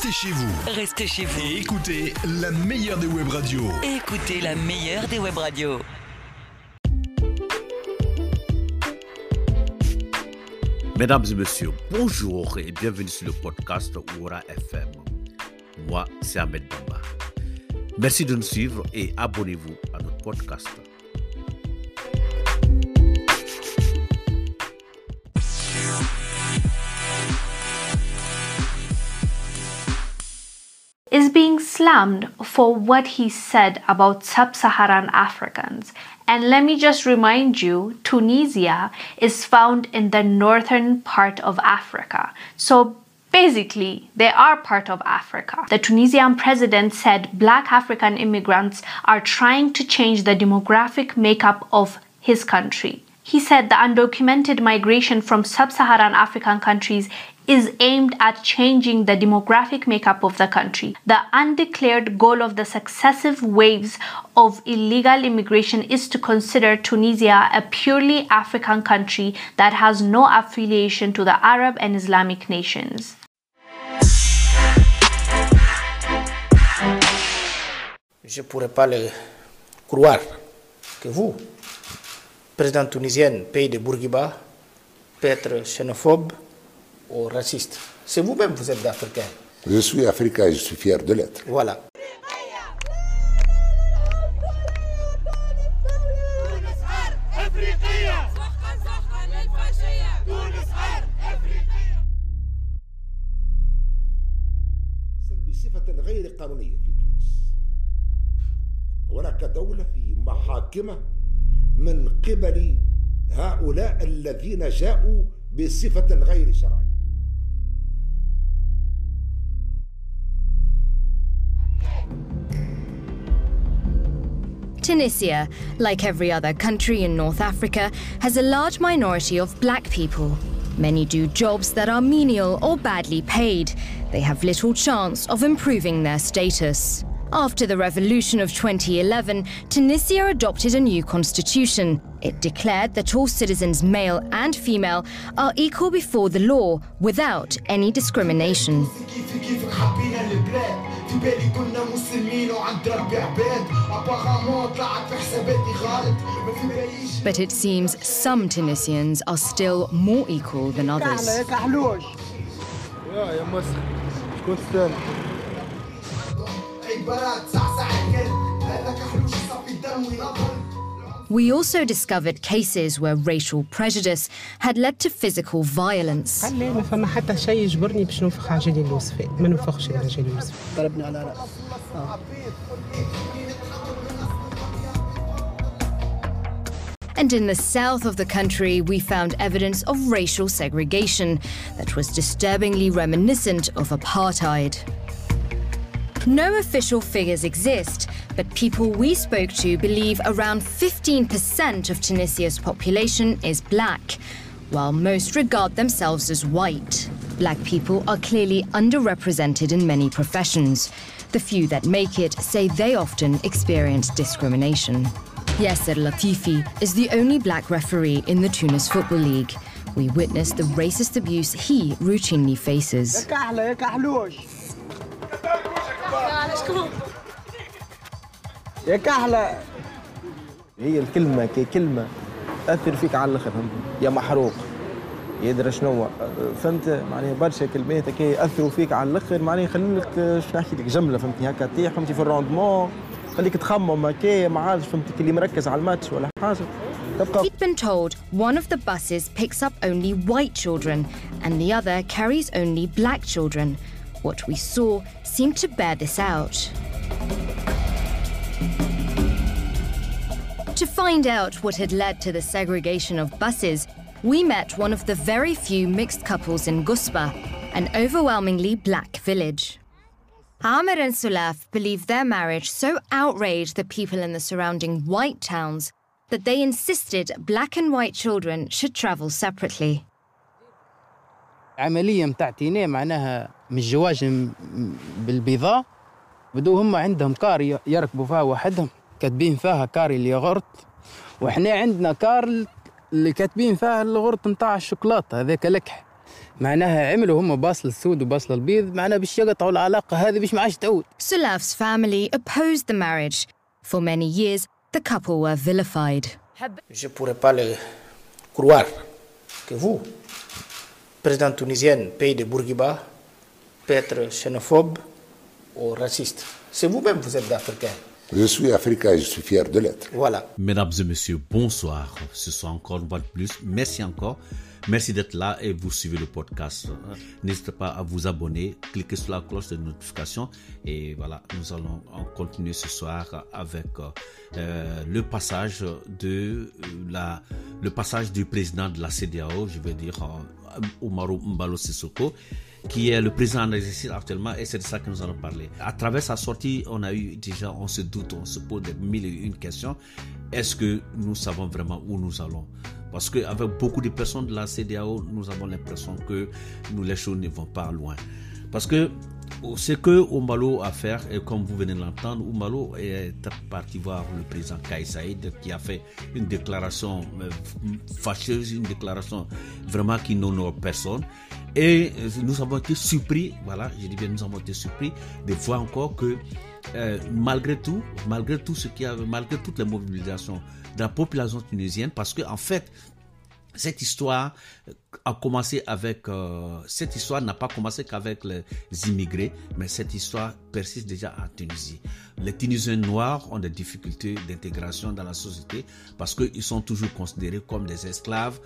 Restez chez vous. Restez chez vous. Et écoutez la meilleure des web radios. Écoutez la meilleure des web radios. Mesdames et messieurs, bonjour et bienvenue sur le podcast Oura FM. Moi, c'est Ahmed Bamba. Merci de nous suivre et abonnez-vous à notre podcast. Is being slammed for what he said about sub Saharan Africans. And let me just remind you Tunisia is found in the northern part of Africa. So Basically, they are part of Africa. The Tunisian president said black African immigrants are trying to change the demographic makeup of his country. He said the undocumented migration from sub Saharan African countries is aimed at changing the demographic makeup of the country. The undeclared goal of the successive waves of illegal immigration is to consider Tunisia a purely African country that has no affiliation to the Arab and Islamic nations. Je ne pourrais pas le croire que vous, président tunisien, pays de Bourguiba, peut être xénophobe ou raciste. C'est vous-même, vous êtes africain. Je suis africain et je suis fier de l'être. Voilà. بصفة غير قانونية في تونس هناك دولة في محاكمة من قبل هؤلاء الذين جاءوا بصفة غير شرعية Tunisia, like every other country in North Africa, has a large minority of black people. Many do jobs that are menial or badly paid. They have little chance of improving their status. After the revolution of 2011, Tunisia adopted a new constitution. It declared that all citizens, male and female, are equal before the law without any discrimination. في بالي كنا مسلمين وعند ربي عباد ابارامون طلعت في حساباتي غلط ما في باليش But it seems some Tunisians are still more equal than others. كحلوش يا يا مصر شكون تستاهل عبارات صعصع الكل هذا كحلوش صافي الدم وينظر We also discovered cases where racial prejudice had led to physical violence. قال لي ما فما حتى شيء يجبرني باش ننفخ عجلي الوصفي ما ننفخش العجلي الوصفي ضربني على راس And in the south of the country, we found evidence of racial segregation that was disturbingly reminiscent of apartheid. No official figures exist, but people we spoke to believe around 15% of Tunisia's population is black, while most regard themselves as white. Black people are clearly underrepresented in many professions. The few that make it say they often experience discrimination. Yasser Latifi is the only black referee in the Tunis Football League. We witnessed the racist abuse he routinely faces. يا كحلة. هي الكلمة كي كلمة تأثر فيك على الآخر فهمت؟ يا محروق يدرى شنو فهمت؟ معناها برشا كلمات كي يأثروا فيك على الآخر معناها يخلوا لك شنو نحكي لك جملة فهمتني؟ هكا تطيح فهمتي في الروندمون خليك تخمم هكا ما عادش فهمتك اللي مركز على الماتش ولا حاجة. تبقى He'd been told one of the buses picks up only white children and the other carries only black children. What we saw seemed to bear this out. To find out what had led to the segregation of buses, we met one of the very few mixed couples in Guspa, an overwhelmingly black village. Ahmed and Sulaf believe their marriage so outraged the people in the surrounding white towns that they insisted black and white children should travel separately. عملية متاعتينا معناها من الزواج م- بالبيضاء بدو هم عندهم كار ي- يركبوا فيها وحدهم كاتبين فيها كار الياغورت وإحنا عندنا كار اللي كاتبين فيها الغرط متاع الشوكولاتة هذاك لكح معناها عملوا هم باصل السود وباصل البيض معناها باش يقطعوا العلاقة هذه باش ما عادش تعود Sulaf's family opposed the marriage. For many years, the couple were vilified. Je ne pourrais pas le croire que vous, président tunisien, pays de Bourguiba, peut être xénophobe ou raciste. C'est vous-même, vous êtes africain. Je suis africain et je suis fier de l'être. Voilà. Mesdames et messieurs, bonsoir. Ce soir encore une fois de plus. Merci encore. Merci d'être là et vous suivez le podcast. N'hésitez pas à vous abonner, cliquez sur la cloche de notification et voilà, nous allons en continuer ce soir avec euh, le passage de la, le passage du président de la CDAO, je veux dire euh, Umaru Mbalo Sissoko, qui est le président en exercice actuellement, et c'est de ça que nous allons parler. À travers sa sortie, on a eu déjà, on se doute, on se pose mille et une questions. Est-ce que nous savons vraiment où nous allons? Parce qu'avec beaucoup de personnes de la CDAO, nous avons l'impression que nous, les choses ne vont pas loin. Parce que ce que Ombalo a fait, et comme vous venez de l'entendre, Ombalo est parti voir le président Kais Saïd qui a fait une déclaration fâcheuse, une déclaration vraiment qui n'honore personne. Et nous avons été surpris, voilà, je dis bien, nous avons été surpris de voir encore que euh, malgré tout, malgré tout ce qui a, malgré toutes les mobilisations de la population tunisienne, parce que en fait, cette histoire a commencé avec euh, cette histoire n'a pas commencé qu'avec les immigrés, mais cette histoire persiste déjà en Tunisie. Les Tunisiens noirs ont des difficultés d'intégration dans la société parce qu'ils sont toujours considérés comme des esclaves,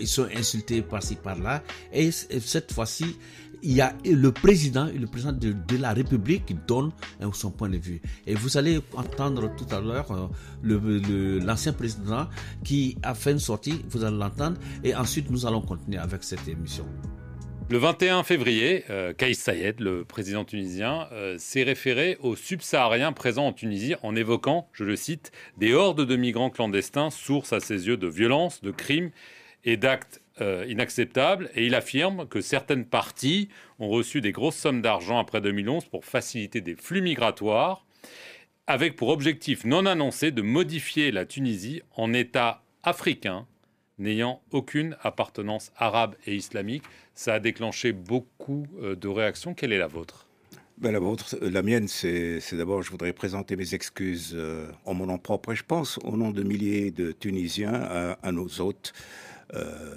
ils sont insultés par-ci par-là. Et cette fois-ci, il y a le président, le président de, la République qui donne son point de vue. Et vous allez entendre tout à l'heure euh, l'ancien le, président qui a fait une sortie, vous allez l'entendre, et ensuite nous allons continuer avec cette émission. Le 21 février, euh, Kais Sayed, le président tunisien, euh, s'est référé aux subsahariens présents en Tunisie en évoquant, je le cite, des hordes de migrants clandestins, source à ses yeux de violences, de crimes et d'actes euh, inacceptables. Et il affirme que certaines parties ont reçu des grosses sommes d'argent après 2011 pour faciliter des flux migratoires, avec pour objectif non annoncé de modifier la Tunisie en État africain n'ayant aucune appartenance arabe et islamique. Ça a déclenché beaucoup euh, de réactions. Quelle est la vôtre? Ben, la, vôtre, la mienne, c'est d'abord, je voudrais présenter mes excuses euh, en mon nom propre et je pense au nom de milliers de Tunisiens, à, nos hôtes euh,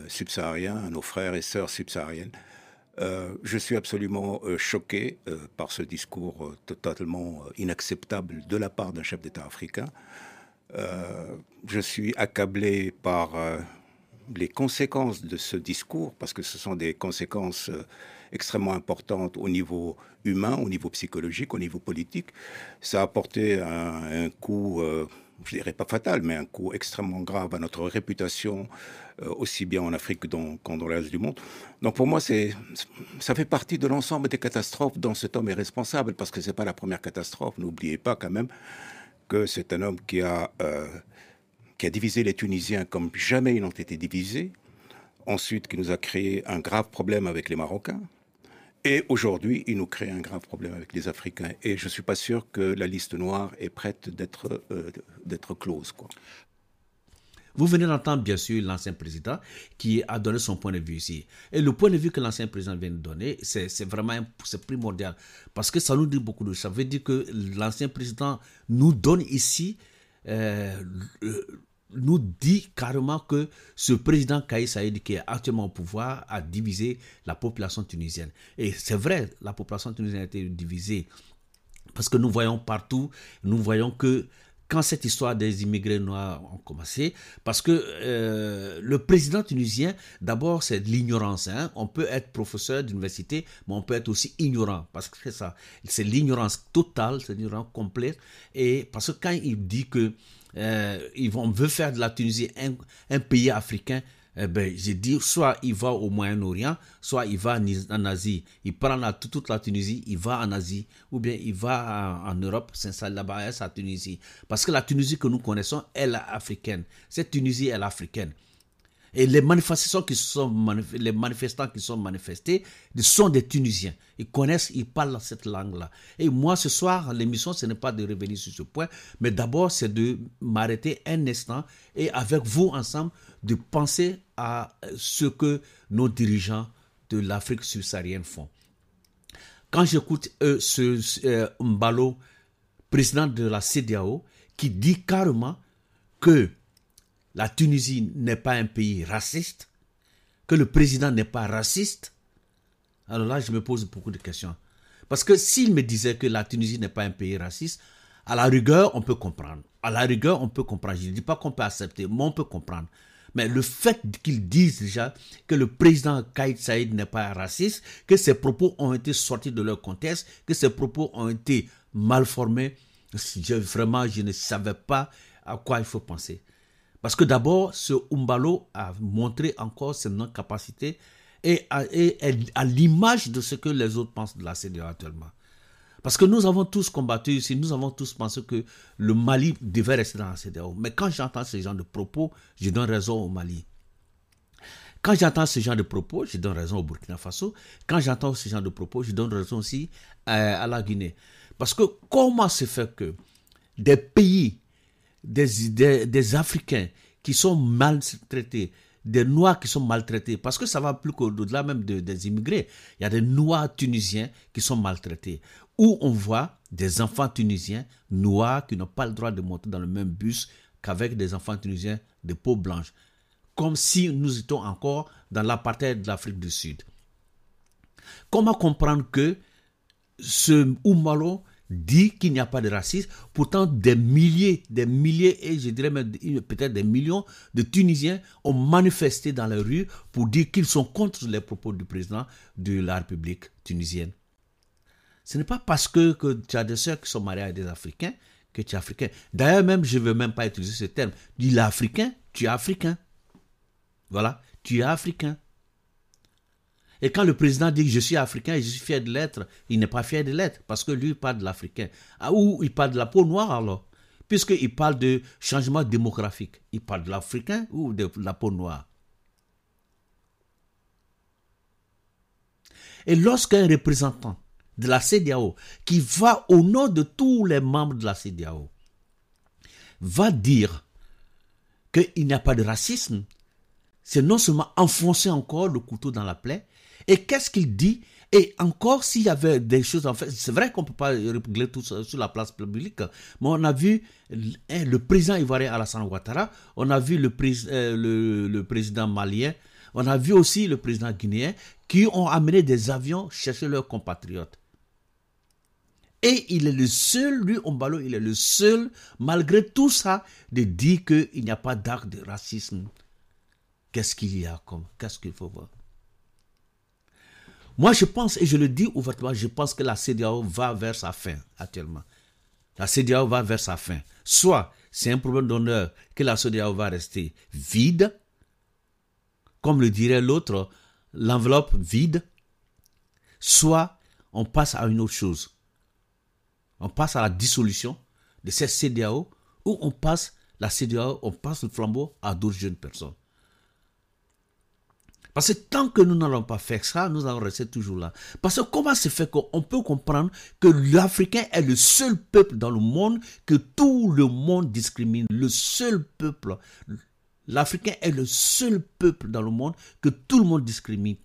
subsahariens, à nos frères et sœurs subsahariennes. Euh, je suis absolument euh, choqué euh, par ce discours totalement inacceptable de la part d'un chef d'État africain. je suis accablé par les conséquences de ce discours, parce que ce sont des conséquences extrêmement importantes au niveau humain, au niveau psychologique, au niveau politique. Ça a porté un, coup, euh, je dirais pas fatal, mais un coup extrêmement grave à notre réputation, euh, aussi bien en Afrique qu'en dans le du monde. Donc pour moi, ça fait partie de l'ensemble des catastrophes dont cet homme est responsable, parce que c'est pas la première catastrophe. N'oubliez pas quand même que c'est un homme qui a, euh, qui a divisé les Tunisiens comme jamais ils n'ont été divisés. Ensuite, qui nous a créé un grave problème avec les Marocains. Et aujourd'hui, il nous crée un grave problème avec les Africains. Et je ne suis pas sûr que la liste noire est prête d'être euh, close. Vous venez d'entendre, bien sûr, l'ancien président qui a donné son point de vue ici. Et le point de vue que l'ancien président vient de donner, c'est vraiment primordial. Parce que ça nous dit beaucoup de choses. Ça veut dire que l'ancien président nous donne ici euh, nous dit carrément que ce président Kaïs Saïd qui est actuellement au pouvoir a divisé la population tunisienne. Et c'est vrai, la population tunisienne a été divisée parce que nous voyons partout, nous voyons que quand cette histoire des immigrés noirs a commencé, parce que euh, le président tunisien, d'abord, c'est de l'ignorance. Hein? On peut être professeur d'université, mais on peut être aussi ignorant, parce que c'est ça. C'est l'ignorance totale, c'est l'ignorance complète. Et parce que quand il dit que euh, on veut faire de la Tunisie un, pays africain, eh ben, j'ai dit, soit il va au Moyen-Orient, soit il va en Asie. Il prend la, toute la Tunisie, il va en Asie, ou bien il va en, en Europe, s'installe là-bas, à Tunisie. Parce que la Tunisie que nous connaissons, elle est africaine. Cette Tunisie, elle est africaine. Et les qui sont les manifestants qui sont manifestés sont des Tunisiens. Ils connaissent, ils parlent cette langue-là. Et moi, ce soir, l'émission, ce n'est pas de revenir sur ce point, mais d'abord, c'est de m'arrêter un instant et avec vous ensemble, de penser à ce que nos dirigeants de l'Afrique subsaharienne font. Quand j'écoute euh, ce, euh, Mbalo, président de la CDAO, qui dit carrément que la Tunisie n'est pas un pays raciste, que le président n'est pas raciste, alors là, je me pose beaucoup de questions. Parce que s'il me disait que la Tunisie n'est pas un pays raciste, à la rigueur, on peut comprendre. À la rigueur, on peut comprendre. Je ne dis pas qu'on peut accepter, mais on peut comprendre. Mais le fait qu'ils disent déjà que le président Kaïd Saïd n'est pas raciste, que ses propos ont été sortis de leur contexte, que ses propos ont été mal formés, vraiment, je ne savais pas à quoi il faut penser. Parce que d'abord, ce Umbalo a montré encore ses non-capacités et à, à l'image de ce que les autres pensent de la CDA actuellement. Parce que nous avons tous combattu ici, nous avons tous pensé que le Mali devait rester dans la CDAO. Mais quand j'entends ce genre de propos, je donne raison au Mali. Quand j'entends ce genre de propos, je donne raison au Burkina Faso. Quand j'entends ce genre de propos, je donne raison aussi à, à la Guinée. Parce que comment se fait que des pays, des, des, Africains qui sont maltraités, des Noirs qui sont maltraités, parce que ça va plus qu'au-delà même des immigrés. Il y a des Noirs tunisiens qui sont maltraités, où on voit des enfants tunisiens noirs qui n'ont pas le droit de monter dans le même bus qu'avec des enfants tunisiens de peau blanche, comme si nous étions encore dans l'apartheid de l'Afrique du Sud. Comment comprendre que ce Oumalo dit qu'il n'y a pas de racisme. Pourtant, des milliers, des milliers, et je dirais même peut-être des millions de Tunisiens ont manifesté dans les rues pour dire qu'ils sont contre les propos du président de la République tunisienne. Ce n'est pas parce que, tu as des soeurs qui sont mariées à des Africains que tu es africain. D'ailleurs, même, je ne veux même pas utiliser ce terme. Dis l'Africain, tu es africain. Voilà, tu es africain. Et quand le président dit que je suis africain et je suis fier de l'être, il n'est pas fier de l'être parce que lui il parle de l'africain. Ah, ou il parle de la peau noire alors? Puisqu'il parle de changement démographique. Il parle de l'africain ou de la peau noire? Et lorsqu'un représentant de la CDAO qui va au nom de tous les membres de la CDAO va dire qu'il n'y a pas de racisme, c'est non seulement enfoncer encore le couteau dans la plaie, et qu'est-ce qu'il dit? Et encore, s'il y avait des choses, en fait, c'est vrai qu'on ne peut pas régler tout ça sur la place publique, mais on a vu hein, le président ivoirien Alassane Ouattara, on a vu le, le, le, président malien, on a vu aussi le président guinéen qui ont amené des avions chercher leurs compatriotes. Et il est le seul, lui, Ombalo, il est le seul, malgré tout ça, de dire qu'il n'y a pas d'acte de racisme. Qu'est-ce qu'il y a comme Qu'est-ce qu'il faut voir? Moi, je pense, et je le dis ouvertement, je pense que la CDAO va vers sa fin actuellement. La CDAO va vers sa fin. Soit c'est un problème d'honneur que la CDAO va rester vide, comme le dirait l'autre, l'enveloppe vide, soit on passe à une autre chose. On passe à la dissolution de cette CDAO ou on passe la CDAO, on passe le flambeau à d'autres jeunes personnes. Parce que tant que nous n'allons pas faire ça, nous allons rester toujours là. Parce que comment se fait qu'on peut comprendre que l'Africain est le seul peuple dans le monde que tout le monde discrimine? Le seul peuple. L'Africain est le seul peuple dans le monde que tout le monde discrimine.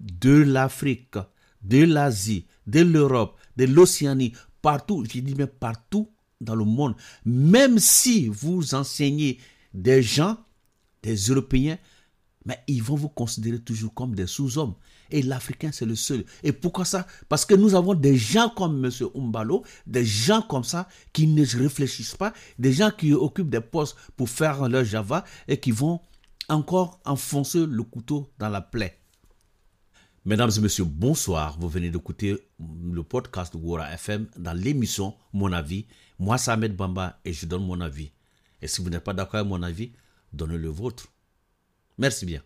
De l'Afrique, de l'Asie, de l'Europe, de l'Océanie, partout, je dis bien partout dans le monde. Même si vous enseignez des gens, des Européens, mais ils vont vous considérer toujours comme des sous-hommes. Et l'Africain, c'est le seul. Et pourquoi ça? Parce que nous avons des gens comme M. Umbalo, des gens comme ça qui ne réfléchissent pas, des gens qui occupent des postes pour faire leur Java et qui vont encore enfoncer le couteau dans la plaie. Mesdames et messieurs, bonsoir. Vous venez d'écouter le podcast Wora FM dans l'émission Mon avis. Moi, c'est Ahmed Bamba et je donne mon avis. Et si vous n'êtes pas d'accord avec mon avis, donnez le vôtre. Merci bien.